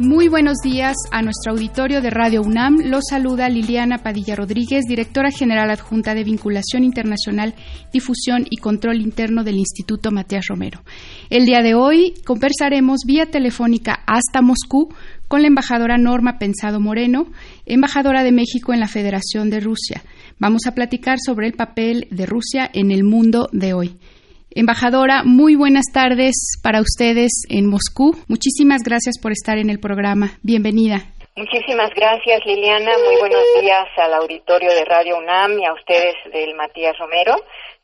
Muy buenos días a nuestro auditorio de Radio UNAM. Los saluda Liliana Padilla Rodríguez, directora general adjunta de Vinculación Internacional, Difusión y Control Interno del Instituto Matías Romero. El día de hoy conversaremos vía telefónica hasta Moscú con la embajadora Norma Pensado Moreno, embajadora de México en la Federación de Rusia. Vamos a platicar sobre el papel de Rusia en el mundo de hoy. Embajadora, muy buenas tardes para ustedes en Moscú. Muchísimas gracias por estar en el programa. Bienvenida. Muchísimas gracias, Liliana. Muy buenos días al auditorio de Radio UNAM y a ustedes del Matías Romero.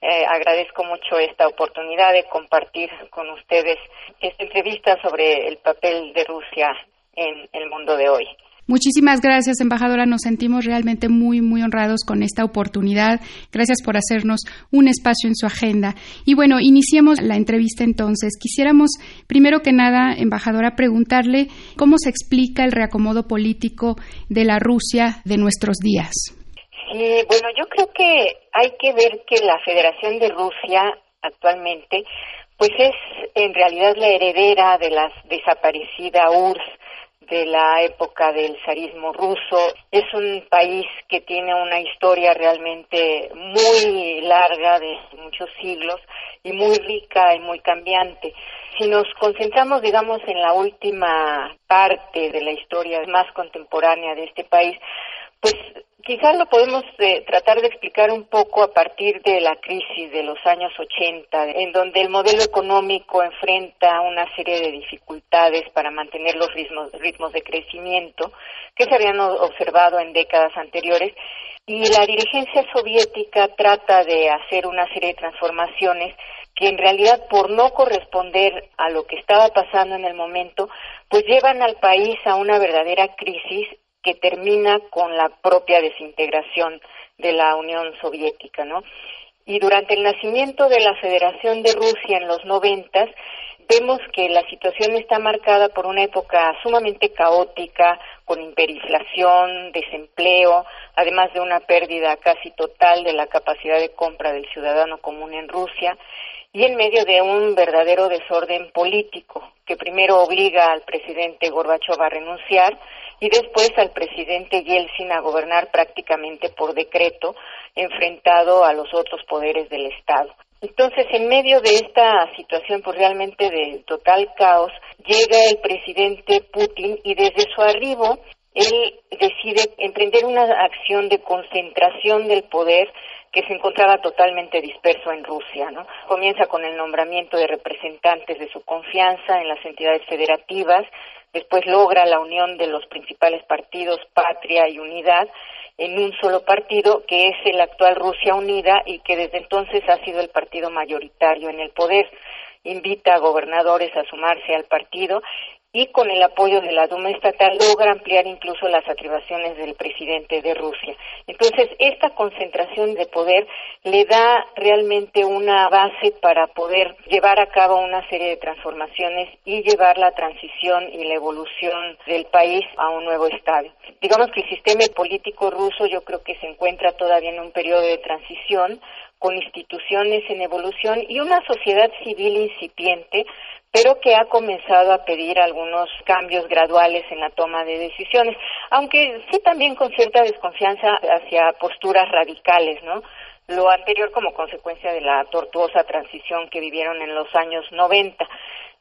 Eh, agradezco mucho esta oportunidad de compartir con ustedes esta entrevista sobre el papel de Rusia en el mundo de hoy. Muchísimas gracias, embajadora. Nos sentimos realmente muy, muy honrados con esta oportunidad. Gracias por hacernos un espacio en su agenda. Y bueno, iniciemos la entrevista entonces. Quisiéramos, primero que nada, embajadora, preguntarle cómo se explica el reacomodo político de la Rusia de nuestros días. Sí, bueno, yo creo que hay que ver que la Federación de Rusia actualmente, pues es en realidad la heredera de la desaparecida URSS de la época del zarismo ruso. Es un país que tiene una historia realmente muy larga de muchos siglos y muy rica y muy cambiante. Si nos concentramos, digamos, en la última parte de la historia más contemporánea de este país, pues quizás lo podemos eh, tratar de explicar un poco a partir de la crisis de los años 80, en donde el modelo económico enfrenta una serie de dificultades para mantener los ritmos, ritmos de crecimiento que se habían observado en décadas anteriores. Y la dirigencia soviética trata de hacer una serie de transformaciones que en realidad por no corresponder a lo que estaba pasando en el momento, pues llevan al país a una verdadera crisis que termina con la propia desintegración de la Unión Soviética, ¿no? Y durante el nacimiento de la Federación de Rusia en los noventas, vemos que la situación está marcada por una época sumamente caótica, con hiperinflación, desempleo, además de una pérdida casi total de la capacidad de compra del ciudadano común en Rusia, y en medio de un verdadero desorden político que primero obliga al presidente Gorbachev a renunciar y después al presidente Yeltsin a gobernar prácticamente por decreto, enfrentado a los otros poderes del Estado. Entonces, en medio de esta situación pues realmente de total caos, llega el presidente Putin y desde su arribo él decide emprender una acción de concentración del poder que se encontraba totalmente disperso en Rusia, ¿no? Comienza con el nombramiento de representantes de su confianza en las entidades federativas, después logra la unión de los principales partidos Patria y Unidad en un solo partido que es el actual Rusia Unida y que desde entonces ha sido el partido mayoritario en el poder invita a gobernadores a sumarse al partido y con el apoyo de la Duma estatal logra ampliar incluso las atribuciones del presidente de Rusia. Entonces, esta concentración de poder le da realmente una base para poder llevar a cabo una serie de transformaciones y llevar la transición y la evolución del país a un nuevo estadio. Digamos que el sistema político ruso yo creo que se encuentra todavía en un periodo de transición con instituciones en evolución y una sociedad civil incipiente pero que ha comenzado a pedir algunos cambios graduales en la toma de decisiones, aunque sí también con cierta desconfianza hacia posturas radicales, ¿no? Lo anterior como consecuencia de la tortuosa transición que vivieron en los años 90.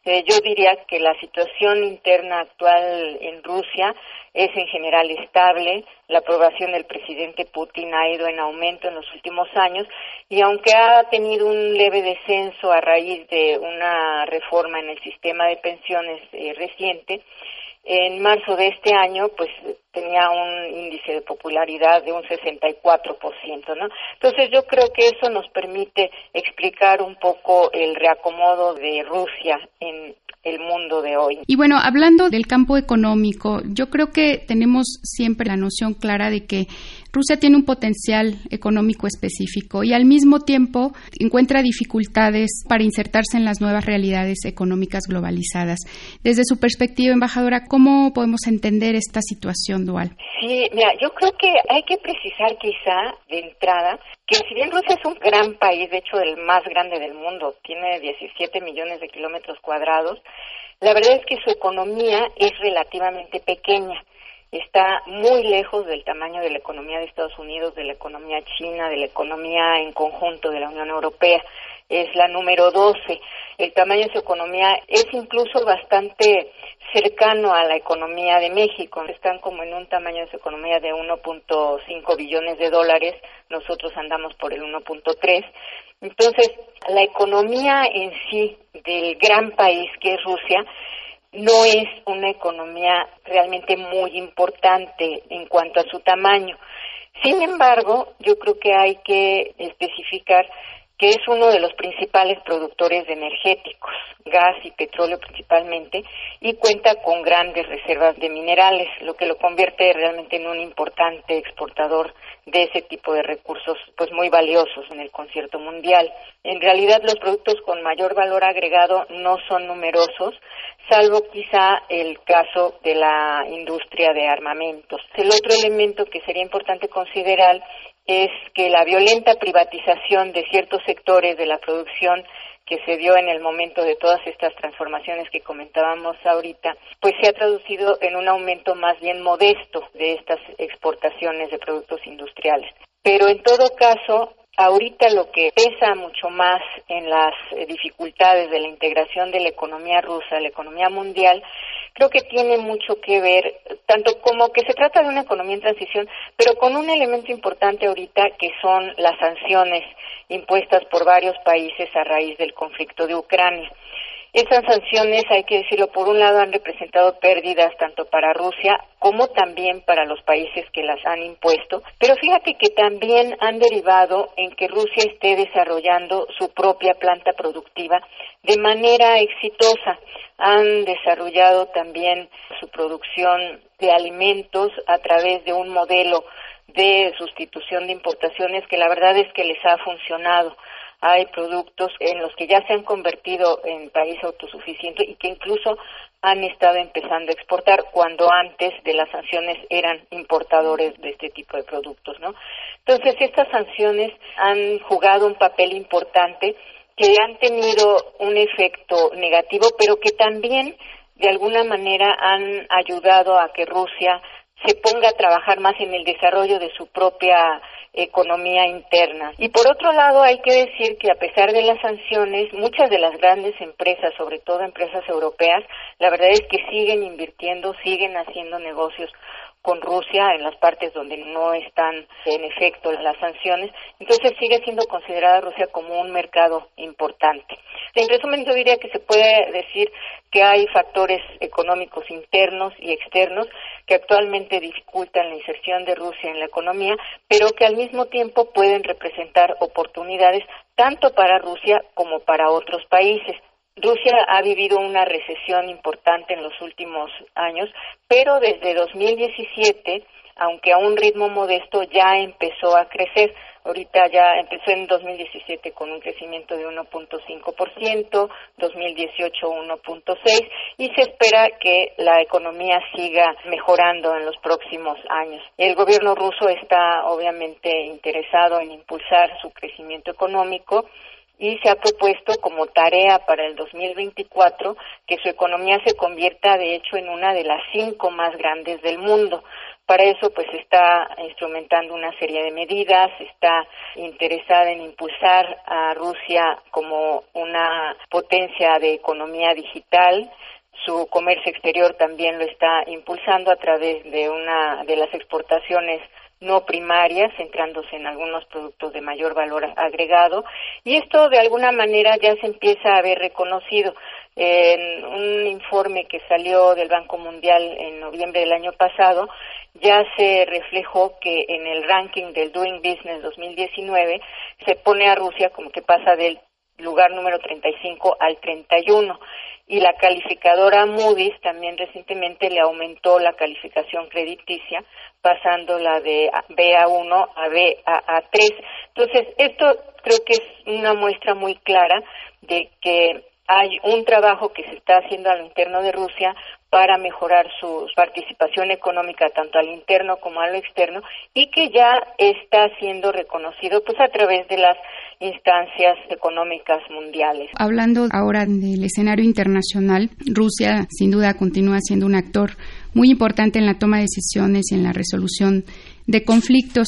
Eh, yo diría que la situación interna actual en Rusia es en general estable, la aprobación del presidente Putin ha ido en aumento en los últimos años y aunque ha tenido un leve descenso a raíz de una reforma en el sistema de pensiones eh, reciente, en marzo de este año, pues tenía un índice de popularidad de un 64%, ¿no? Entonces yo creo que eso nos permite explicar un poco el reacomodo de Rusia en el mundo de hoy. Y bueno, hablando del campo económico, yo creo que tenemos siempre la noción clara de que Rusia tiene un potencial económico específico y al mismo tiempo encuentra dificultades para insertarse en las nuevas realidades económicas globalizadas. Desde su perspectiva, embajadora, ¿cómo podemos entender esta situación dual? Sí, mira, yo creo que hay que precisar quizá de entrada que si bien Rusia es un gran país, de hecho el más grande del mundo, tiene 17 millones de kilómetros cuadrados, la verdad es que su economía es relativamente pequeña está muy lejos del tamaño de la economía de Estados Unidos, de la economía china, de la economía en conjunto de la Unión Europea. Es la número 12. El tamaño de su economía es incluso bastante cercano a la economía de México. Están como en un tamaño de su economía de 1.5 billones de dólares. Nosotros andamos por el 1.3. Entonces, la economía en sí del gran país que es Rusia no es una economía realmente muy importante en cuanto a su tamaño. Sin embargo, yo creo que hay que especificar que es uno de los principales productores de energéticos, gas y petróleo principalmente, y cuenta con grandes reservas de minerales, lo que lo convierte realmente en un importante exportador de ese tipo de recursos, pues muy valiosos en el concierto mundial. En realidad, los productos con mayor valor agregado no son numerosos, salvo quizá el caso de la industria de armamentos. El otro elemento que sería importante considerar es que la violenta privatización de ciertos sectores de la producción que se dio en el momento de todas estas transformaciones que comentábamos ahorita, pues se ha traducido en un aumento más bien modesto de estas exportaciones de productos industriales. Pero en todo caso, ahorita lo que pesa mucho más en las dificultades de la integración de la economía rusa, la economía mundial, creo que tiene mucho que ver, tanto como que se trata de una economía en transición, pero con un elemento importante ahorita que son las sanciones impuestas por varios países a raíz del conflicto de Ucrania. Esas sanciones, hay que decirlo, por un lado han representado pérdidas tanto para Rusia como también para los países que las han impuesto, pero fíjate que también han derivado en que Rusia esté desarrollando su propia planta productiva de manera exitosa. Han desarrollado también su producción de alimentos a través de un modelo de sustitución de importaciones que la verdad es que les ha funcionado hay productos en los que ya se han convertido en país autosuficiente y que incluso han estado empezando a exportar cuando antes de las sanciones eran importadores de este tipo de productos, ¿no? Entonces, estas sanciones han jugado un papel importante que han tenido un efecto negativo, pero que también de alguna manera han ayudado a que Rusia se ponga a trabajar más en el desarrollo de su propia economía interna. Y por otro lado, hay que decir que a pesar de las sanciones, muchas de las grandes empresas, sobre todo empresas europeas, la verdad es que siguen invirtiendo, siguen haciendo negocios con Rusia en las partes donde no están en efecto las sanciones, entonces sigue siendo considerada Rusia como un mercado importante. En resumen, yo diría que se puede decir que hay factores económicos internos y externos que actualmente dificultan la inserción de Rusia en la economía, pero que al mismo tiempo pueden representar oportunidades tanto para Rusia como para otros países. Rusia ha vivido una recesión importante en los últimos años, pero desde 2017, aunque a un ritmo modesto, ya empezó a crecer. Ahorita ya empezó en 2017 con un crecimiento de 1.5%, 2018 1.6% y se espera que la economía siga mejorando en los próximos años. El gobierno ruso está obviamente interesado en impulsar su crecimiento económico y se ha propuesto como tarea para el 2024 que su economía se convierta de hecho en una de las cinco más grandes del mundo. Para eso pues está instrumentando una serie de medidas, está interesada en impulsar a Rusia como una potencia de economía digital, su comercio exterior también lo está impulsando a través de una de las exportaciones no primarias, centrándose en algunos productos de mayor valor agregado, y esto de alguna manera ya se empieza a ver reconocido. En un informe que salió del Banco Mundial en noviembre del año pasado, ya se reflejó que en el ranking del Doing Business 2019 se pone a Rusia como que pasa del lugar número 35 al 31 y la calificadora Moody's también recientemente le aumentó la calificación crediticia pasándola de BA1 a BA3. Entonces, esto creo que es una muestra muy clara de que hay un trabajo que se está haciendo a lo interno de Rusia para mejorar su participación económica tanto al interno como a lo externo y que ya está siendo reconocido pues a través de las instancias económicas mundiales. Hablando ahora del escenario internacional, Rusia sin duda continúa siendo un actor muy importante en la toma de decisiones y en la resolución de conflictos.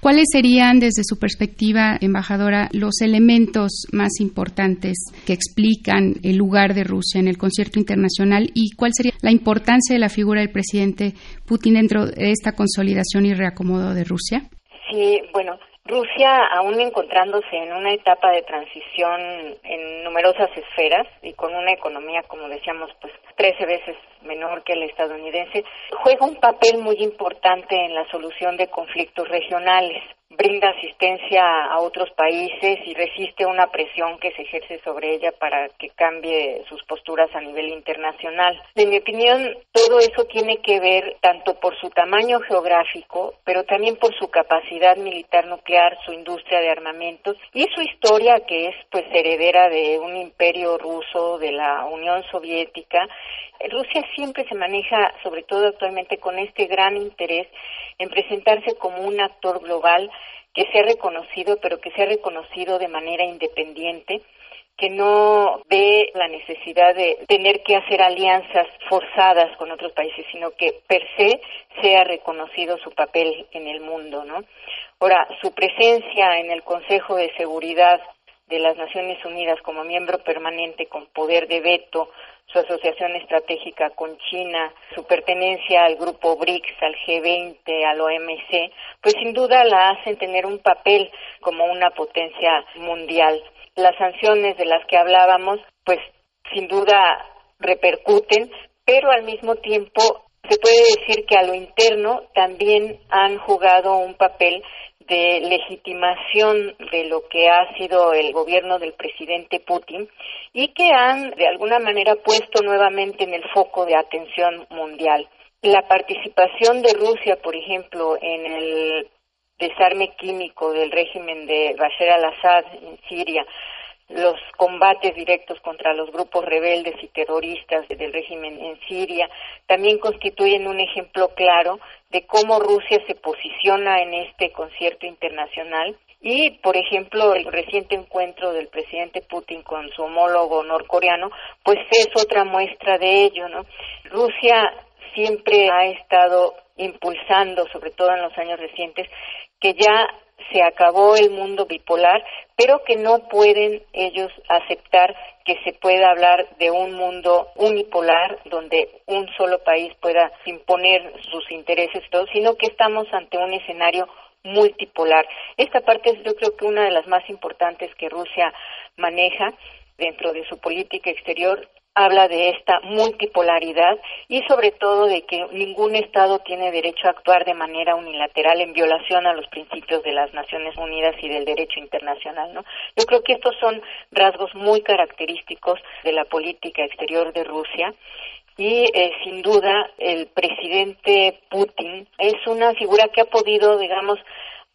¿Cuáles serían, desde su perspectiva, embajadora, los elementos más importantes que explican el lugar de Rusia en el concierto internacional y cuál sería la importancia de la figura del presidente Putin dentro de esta consolidación y reacomodo de Rusia? Sí, bueno, Rusia, aún encontrándose en una etapa de transición en numerosas esferas y con una economía, como decíamos, pues 13 veces menor que el estadounidense, juega un papel muy importante en la solución de conflictos regionales brinda asistencia a otros países y resiste una presión que se ejerce sobre ella para que cambie sus posturas a nivel internacional. En mi opinión, todo eso tiene que ver tanto por su tamaño geográfico, pero también por su capacidad militar nuclear, su industria de armamentos y su historia que es pues heredera de un imperio ruso, de la Unión Soviética Rusia siempre se maneja, sobre todo actualmente, con este gran interés en presentarse como un actor global que sea reconocido, pero que sea reconocido de manera independiente, que no ve la necesidad de tener que hacer alianzas forzadas con otros países, sino que per se sea reconocido su papel en el mundo, ¿no? Ahora, su presencia en el Consejo de Seguridad de las Naciones Unidas como miembro permanente con poder de veto, su asociación estratégica con China, su pertenencia al grupo BRICS, al G20, al OMC, pues sin duda la hacen tener un papel como una potencia mundial. Las sanciones de las que hablábamos, pues sin duda repercuten, pero al mismo tiempo se puede decir que a lo interno también han jugado un papel de legitimación de lo que ha sido el gobierno del presidente Putin y que han de alguna manera puesto nuevamente en el foco de atención mundial. La participación de Rusia, por ejemplo, en el desarme químico del régimen de Bashar al-Assad en Siria, los combates directos contra los grupos rebeldes y terroristas del régimen en Siria también constituyen un ejemplo claro de cómo Rusia se posiciona en este concierto internacional y, por ejemplo, el reciente encuentro del presidente Putin con su homólogo norcoreano, pues es otra muestra de ello, ¿no? Rusia siempre ha estado impulsando, sobre todo en los años recientes, que ya se acabó el mundo bipolar, pero que no pueden ellos aceptar que se pueda hablar de un mundo unipolar donde un solo país pueda imponer sus intereses todo, sino que estamos ante un escenario multipolar. Esta parte es yo creo que una de las más importantes que Rusia maneja dentro de su política exterior habla de esta multipolaridad y sobre todo de que ningún Estado tiene derecho a actuar de manera unilateral en violación a los principios de las Naciones Unidas y del derecho internacional. ¿no? Yo creo que estos son rasgos muy característicos de la política exterior de Rusia y eh, sin duda el presidente Putin es una figura que ha podido, digamos,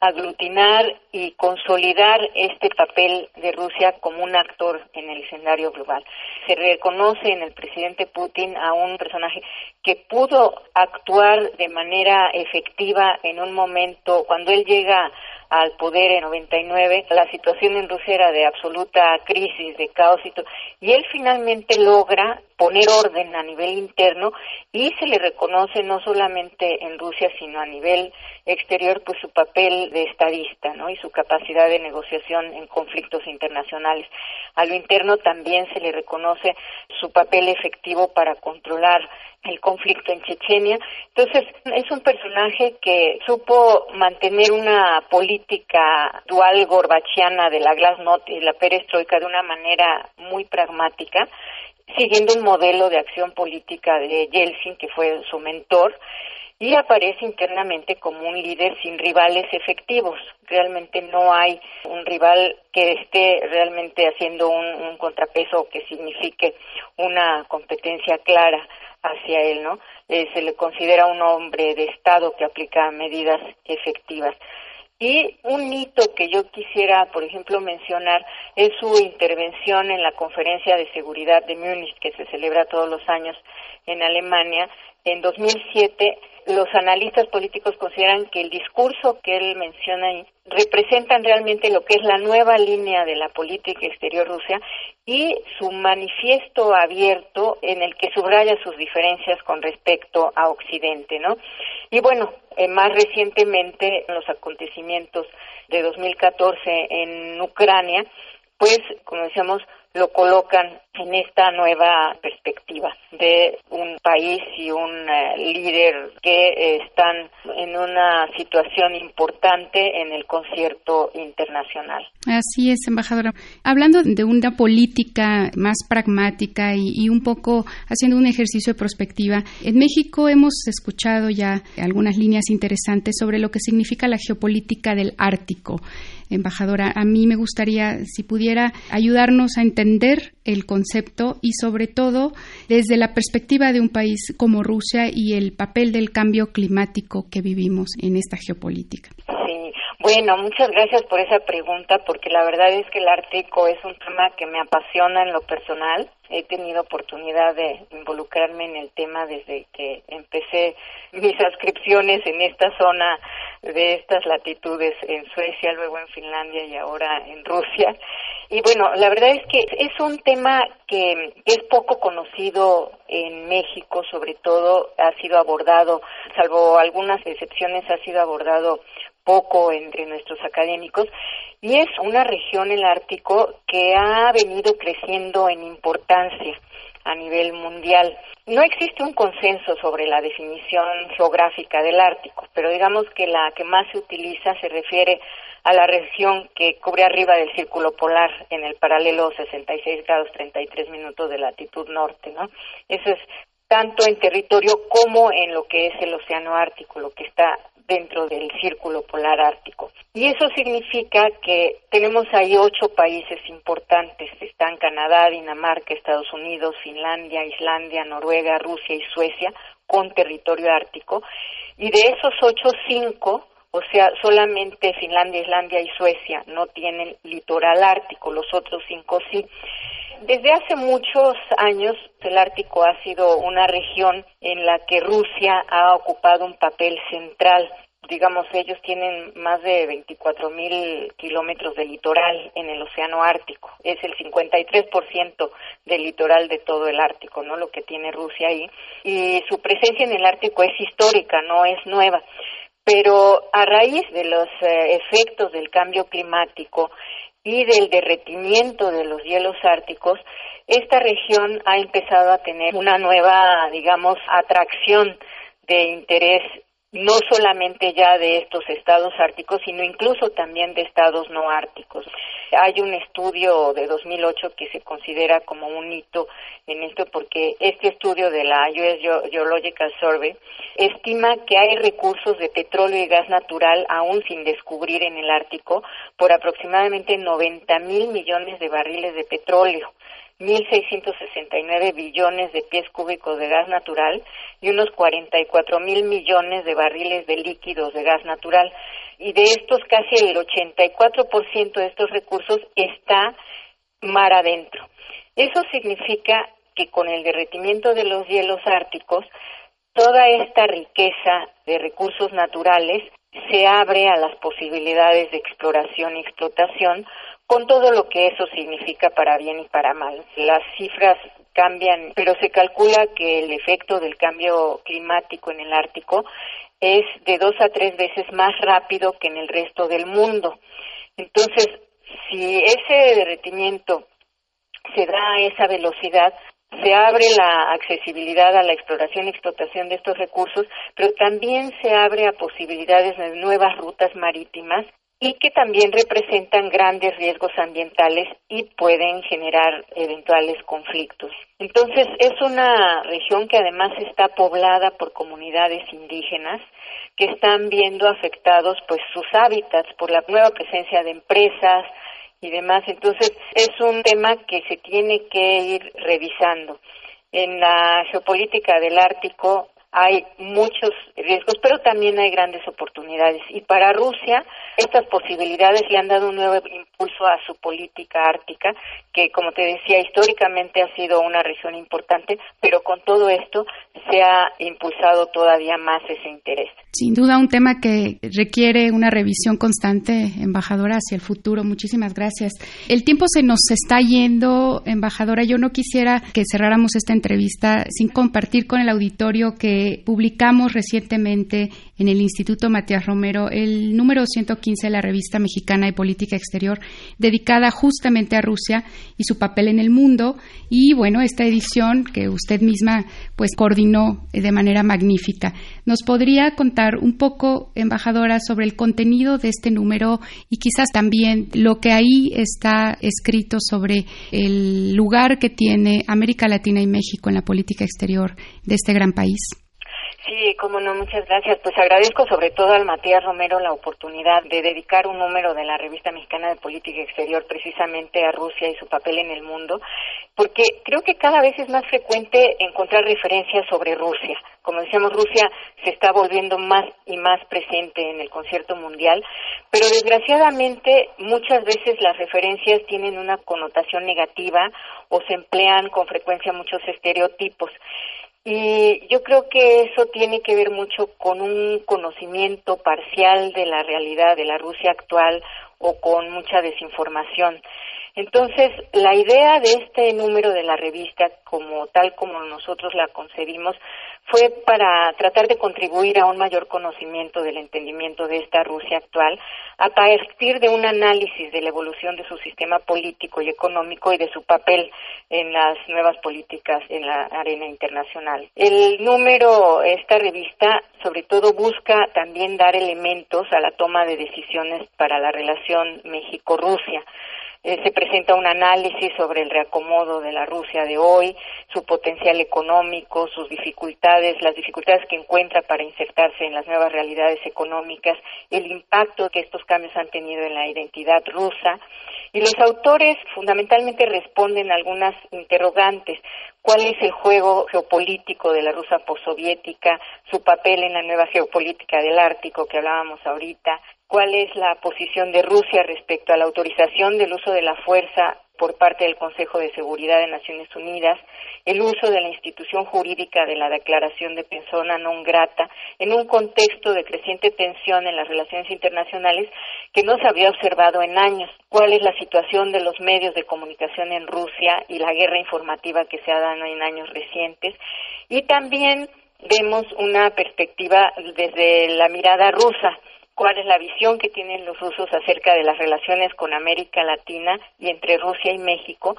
aglutinar y consolidar este papel de Rusia como un actor en el escenario global. Se reconoce en el presidente Putin a un personaje que pudo actuar de manera efectiva en un momento cuando él llega al poder en 99, la situación en Rusia era de absoluta crisis, de caos y todo, y él finalmente logra poner orden a nivel interno y se le reconoce no solamente en Rusia, sino a nivel exterior, pues su papel de estadista, ¿no? Y su capacidad de negociación en conflictos internacionales. A lo interno también se le reconoce su papel efectivo para controlar el conflicto en Chechenia. Entonces, es un personaje que supo mantener una política dual gorbachiana de la glasnost y la perestroika de una manera muy pragmática, siguiendo un modelo de acción política de Yeltsin, que fue su mentor, y aparece internamente como un líder sin rivales efectivos. Realmente no hay un rival que esté realmente haciendo un, contrapeso que signifique una competencia clara hacia él, ¿no? Eh, se le considera un hombre de Estado que aplica medidas efectivas. Y un hito que yo quisiera, por ejemplo, mencionar es su intervención en la Conferencia de Seguridad de Múnich, que se celebra todos los años en Alemania. En 2007 los analistas políticos consideran que el discurso que él menciona ahí representan realmente lo que es la nueva línea de la política exterior rusa y su manifiesto abierto en el que subraya sus diferencias con respecto a Occidente, ¿no? Y bueno, eh, más recientemente en los acontecimientos de 2014 en Ucrania, pues, como decíamos, lo colocan en esta nueva perspectiva de un país y un eh, líder que eh, están en una situación importante en el concierto internacional. Así es, embajadora. Hablando de una política más pragmática y, y un poco haciendo un ejercicio de prospectiva, en México hemos escuchado ya algunas líneas interesantes sobre lo que significa la geopolítica del Ártico embajadora, a mí me gustaría, si pudiera, ayudarnos a entender el concepto y sobre todo desde la perspectiva de un país como Rusia y el papel del cambio climático que vivimos en esta geopolítica. Bueno, muchas gracias por esa pregunta porque la verdad es que el Ártico es un tema que me apasiona en lo personal. He tenido oportunidad de involucrarme en el tema desde que empecé mis suscripciones en esta zona de estas latitudes en Suecia, luego en Finlandia y ahora en Rusia. Y bueno, la verdad es que es un tema que es poco conocido en México, sobre todo ha sido abordado, salvo algunas excepciones, ha sido abordado poco entre nuestros académicos y es una región el Ártico que ha venido creciendo en importancia a nivel mundial. No existe un consenso sobre la definición geográfica del Ártico, pero digamos que la que más se utiliza se refiere a la región que cubre arriba del círculo polar en el paralelo 66 grados 33 minutos de latitud norte, ¿no? Eso es tanto en territorio como en lo que es el océano Ártico, lo que está dentro del círculo polar ártico. Y eso significa que tenemos ahí ocho países importantes. Están Canadá, Dinamarca, Estados Unidos, Finlandia, Islandia, Noruega, Rusia y Suecia con territorio ártico. Y de esos ocho, cinco, o sea, solamente Finlandia, Islandia y Suecia no tienen litoral ártico, los otros cinco sí. Desde hace muchos años el Ártico ha sido una región en la que Rusia ha ocupado un papel central. Digamos, ellos tienen más de 24 mil kilómetros de litoral en el Océano Ártico. Es el 53% del litoral de todo el Ártico, ¿no? Lo que tiene Rusia ahí. Y su presencia en el Ártico es histórica, no es nueva. Pero a raíz de los eh, efectos del cambio climático, y del derretimiento de los hielos árticos, esta región ha empezado a tener una nueva, digamos, atracción de interés no solamente ya de estos estados árticos, sino incluso también de estados no árticos. Hay un estudio de 2008 que se considera como un hito en esto porque este estudio de la US Geological Survey estima que hay recursos de petróleo y gas natural aún sin descubrir en el Ártico por aproximadamente 90 mil millones de barriles de petróleo. 1.669 billones de pies cúbicos de gas natural y unos 44 mil millones de barriles de líquidos de gas natural. Y de estos, casi el 84% de estos recursos está mar adentro. Eso significa que con el derretimiento de los hielos árticos, toda esta riqueza de recursos naturales se abre a las posibilidades de exploración y explotación con todo lo que eso significa para bien y para mal. Las cifras cambian, pero se calcula que el efecto del cambio climático en el Ártico es de dos a tres veces más rápido que en el resto del mundo. Entonces, si ese derretimiento se da a esa velocidad, se abre la accesibilidad a la exploración y explotación de estos recursos, pero también se abre a posibilidades de nuevas rutas marítimas y que también representan grandes riesgos ambientales y pueden generar eventuales conflictos. Entonces, es una región que además está poblada por comunidades indígenas que están viendo afectados pues sus hábitats por la nueva presencia de empresas y demás. Entonces, es un tema que se tiene que ir revisando. En la geopolítica del Ártico hay muchos riesgos, pero también hay grandes oportunidades. Y para Rusia, estas posibilidades le han dado un nuevo impulso a su política ártica, que, como te decía, históricamente ha sido una región importante, pero con todo esto se ha impulsado todavía más ese interés. Sin duda, un tema que requiere una revisión constante, embajadora, hacia el futuro. Muchísimas gracias. El tiempo se nos está yendo, embajadora. Yo no quisiera que cerráramos esta entrevista sin compartir con el auditorio que publicamos recientemente en el Instituto Matías Romero el número 115 de la revista mexicana de política exterior, dedicada justamente a Rusia y su papel en el mundo. Y bueno, esta edición que usted misma pues coordinó de manera magnífica. ¿Nos podría contar un poco, embajadora, sobre el contenido de este número y quizás también lo que ahí está escrito sobre el lugar que tiene América Latina y México en la política exterior de este gran país? Sí, cómo no, muchas gracias. Pues agradezco sobre todo al Matías Romero la oportunidad de dedicar un número de la revista mexicana de política exterior precisamente a Rusia y su papel en el mundo, porque creo que cada vez es más frecuente encontrar referencias sobre Rusia. Como decíamos, Rusia se está volviendo más y más presente en el concierto mundial, pero desgraciadamente muchas veces las referencias tienen una connotación negativa o se emplean con frecuencia muchos estereotipos. Y yo creo que eso tiene que ver mucho con un conocimiento parcial de la realidad de la Rusia actual o con mucha desinformación. Entonces, la idea de este número de la revista, como tal como nosotros la concebimos, fue para tratar de contribuir a un mayor conocimiento del entendimiento de esta Rusia actual a partir de un análisis de la evolución de su sistema político y económico y de su papel en las nuevas políticas en la arena internacional. El número, esta revista, sobre todo busca también dar elementos a la toma de decisiones para la relación México-Rusia. Eh, se presenta un análisis sobre el reacomodo de la Rusia de hoy, su potencial económico, sus dificultades, las dificultades que encuentra para insertarse en las nuevas realidades económicas, el impacto que estos cambios han tenido en la identidad rusa. Y los autores fundamentalmente responden a algunas interrogantes. ¿Cuál es el juego geopolítico de la Rusia postsoviética? ¿Su papel en la nueva geopolítica del Ártico que hablábamos ahorita? cuál es la posición de Rusia respecto a la autorización del uso de la fuerza por parte del Consejo de Seguridad de Naciones Unidas, el uso de la institución jurídica de la declaración de persona non grata en un contexto de creciente tensión en las relaciones internacionales que no se había observado en años, cuál es la situación de los medios de comunicación en Rusia y la guerra informativa que se ha dado en años recientes y también vemos una perspectiva desde la mirada rusa cuál es la visión que tienen los rusos acerca de las relaciones con América Latina y entre Rusia y México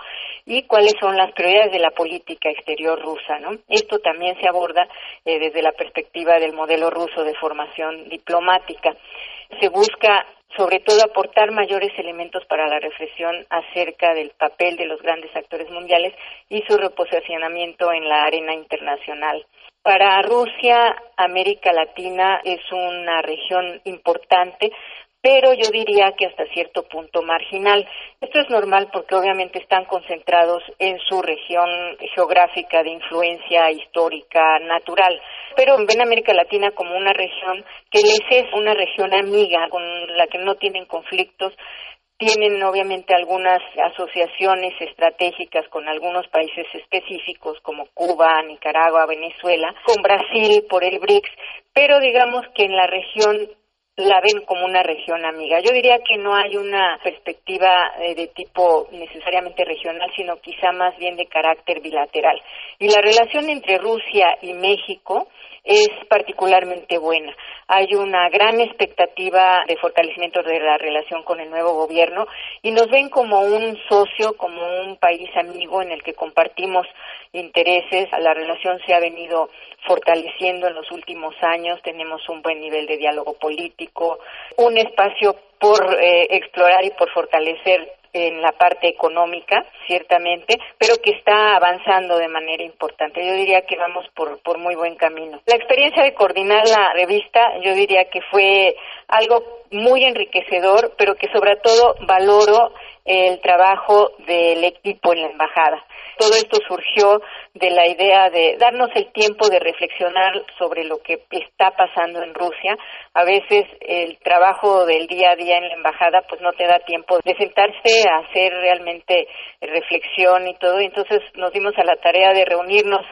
y cuáles son las prioridades de la política exterior rusa. ¿no? Esto también se aborda eh, desde la perspectiva del modelo ruso de formación diplomática. Se busca sobre todo aportar mayores elementos para la reflexión acerca del papel de los grandes actores mundiales y su reposicionamiento en la arena internacional. Para Rusia, América Latina es una región importante, pero yo diría que hasta cierto punto marginal. Esto es normal porque obviamente están concentrados en su región geográfica de influencia histórica natural, pero ven América Latina como una región que les es una región amiga con la que no tienen conflictos tienen obviamente algunas asociaciones estratégicas con algunos países específicos como Cuba, Nicaragua, Venezuela, con Brasil por el BRICS, pero digamos que en la región la ven como una región amiga. Yo diría que no hay una perspectiva eh, de tipo necesariamente regional, sino quizá más bien de carácter bilateral. Y la relación entre Rusia y México es particularmente buena. Hay una gran expectativa de fortalecimiento de la relación con el nuevo gobierno y nos ven como un socio, como un país amigo en el que compartimos intereses. La relación se ha venido fortaleciendo en los últimos años. Tenemos un buen nivel de diálogo político, un espacio por eh, explorar y por fortalecer en la parte económica, ciertamente, pero que está avanzando de manera importante. Yo diría que vamos por, por muy buen camino. La experiencia de coordinar la revista, yo diría que fue algo muy enriquecedor, pero que sobre todo valoro el trabajo del equipo en la embajada. Todo esto surgió de la idea de darnos el tiempo de reflexionar sobre lo que está pasando en Rusia. A veces el trabajo del día a día en la embajada pues no te da tiempo de sentarse a hacer realmente reflexión y todo. Entonces nos dimos a la tarea de reunirnos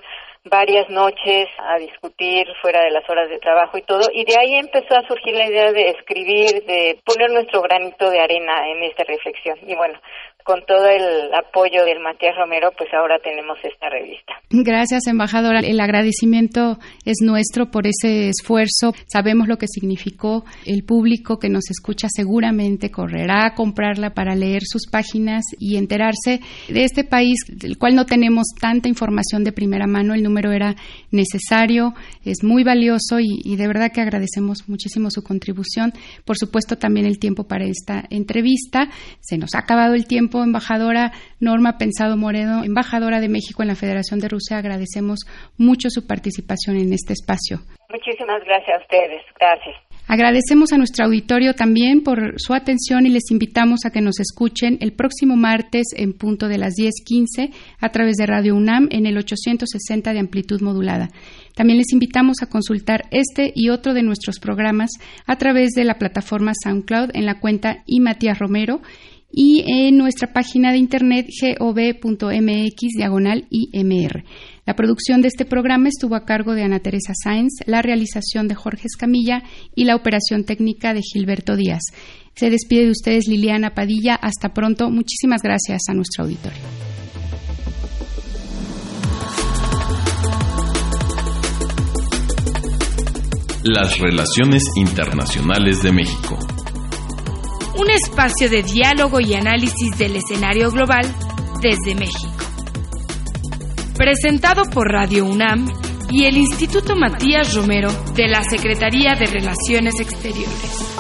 varias noches a discutir fuera de las horas de trabajo y todo, y de ahí empezó a surgir la idea de escribir, de poner nuestro granito de arena en esta reflexión. Y bueno, con todo el apoyo del Matías Romero, pues ahora tenemos esta revista. Gracias, embajadora. El agradecimiento es nuestro por ese esfuerzo. Sabemos lo que significó. El público que nos escucha seguramente correrá a comprarla para leer sus páginas y enterarse de este país del cual no tenemos tanta información de primera mano. El número era necesario, es muy valioso y, de verdad que agradecemos muchísimo su contribución. Por supuesto, también el tiempo para esta entrevista. Se nos ha acabado el tiempo embajadora Norma Pensado Moreno, embajadora de México en la Federación de Rusia, agradecemos mucho su participación en este espacio. Muchísimas gracias a ustedes. Gracias. Agradecemos a nuestro auditorio también por su atención y les invitamos a que nos escuchen el próximo martes en punto de las 10:15 a través de Radio UNAM en el 860 de amplitud modulada. También les invitamos a consultar este y otro de nuestros programas a través de la plataforma SoundCloud en la cuenta y Matías Romero y en nuestra página de internet gov.mx diagonal IMR. La producción de este programa estuvo a cargo de Ana Teresa Sáenz, la realización de Jorge Escamilla y la operación técnica de Gilberto Díaz. Se despide de ustedes Liliana Padilla. Hasta pronto. Muchísimas gracias a nuestro auditorio. Las relaciones internacionales de México un espacio de diálogo y análisis del escenario global desde México. Presentado por Radio UNAM y el Instituto Matías Romero de la Secretaría de Relaciones Exteriores.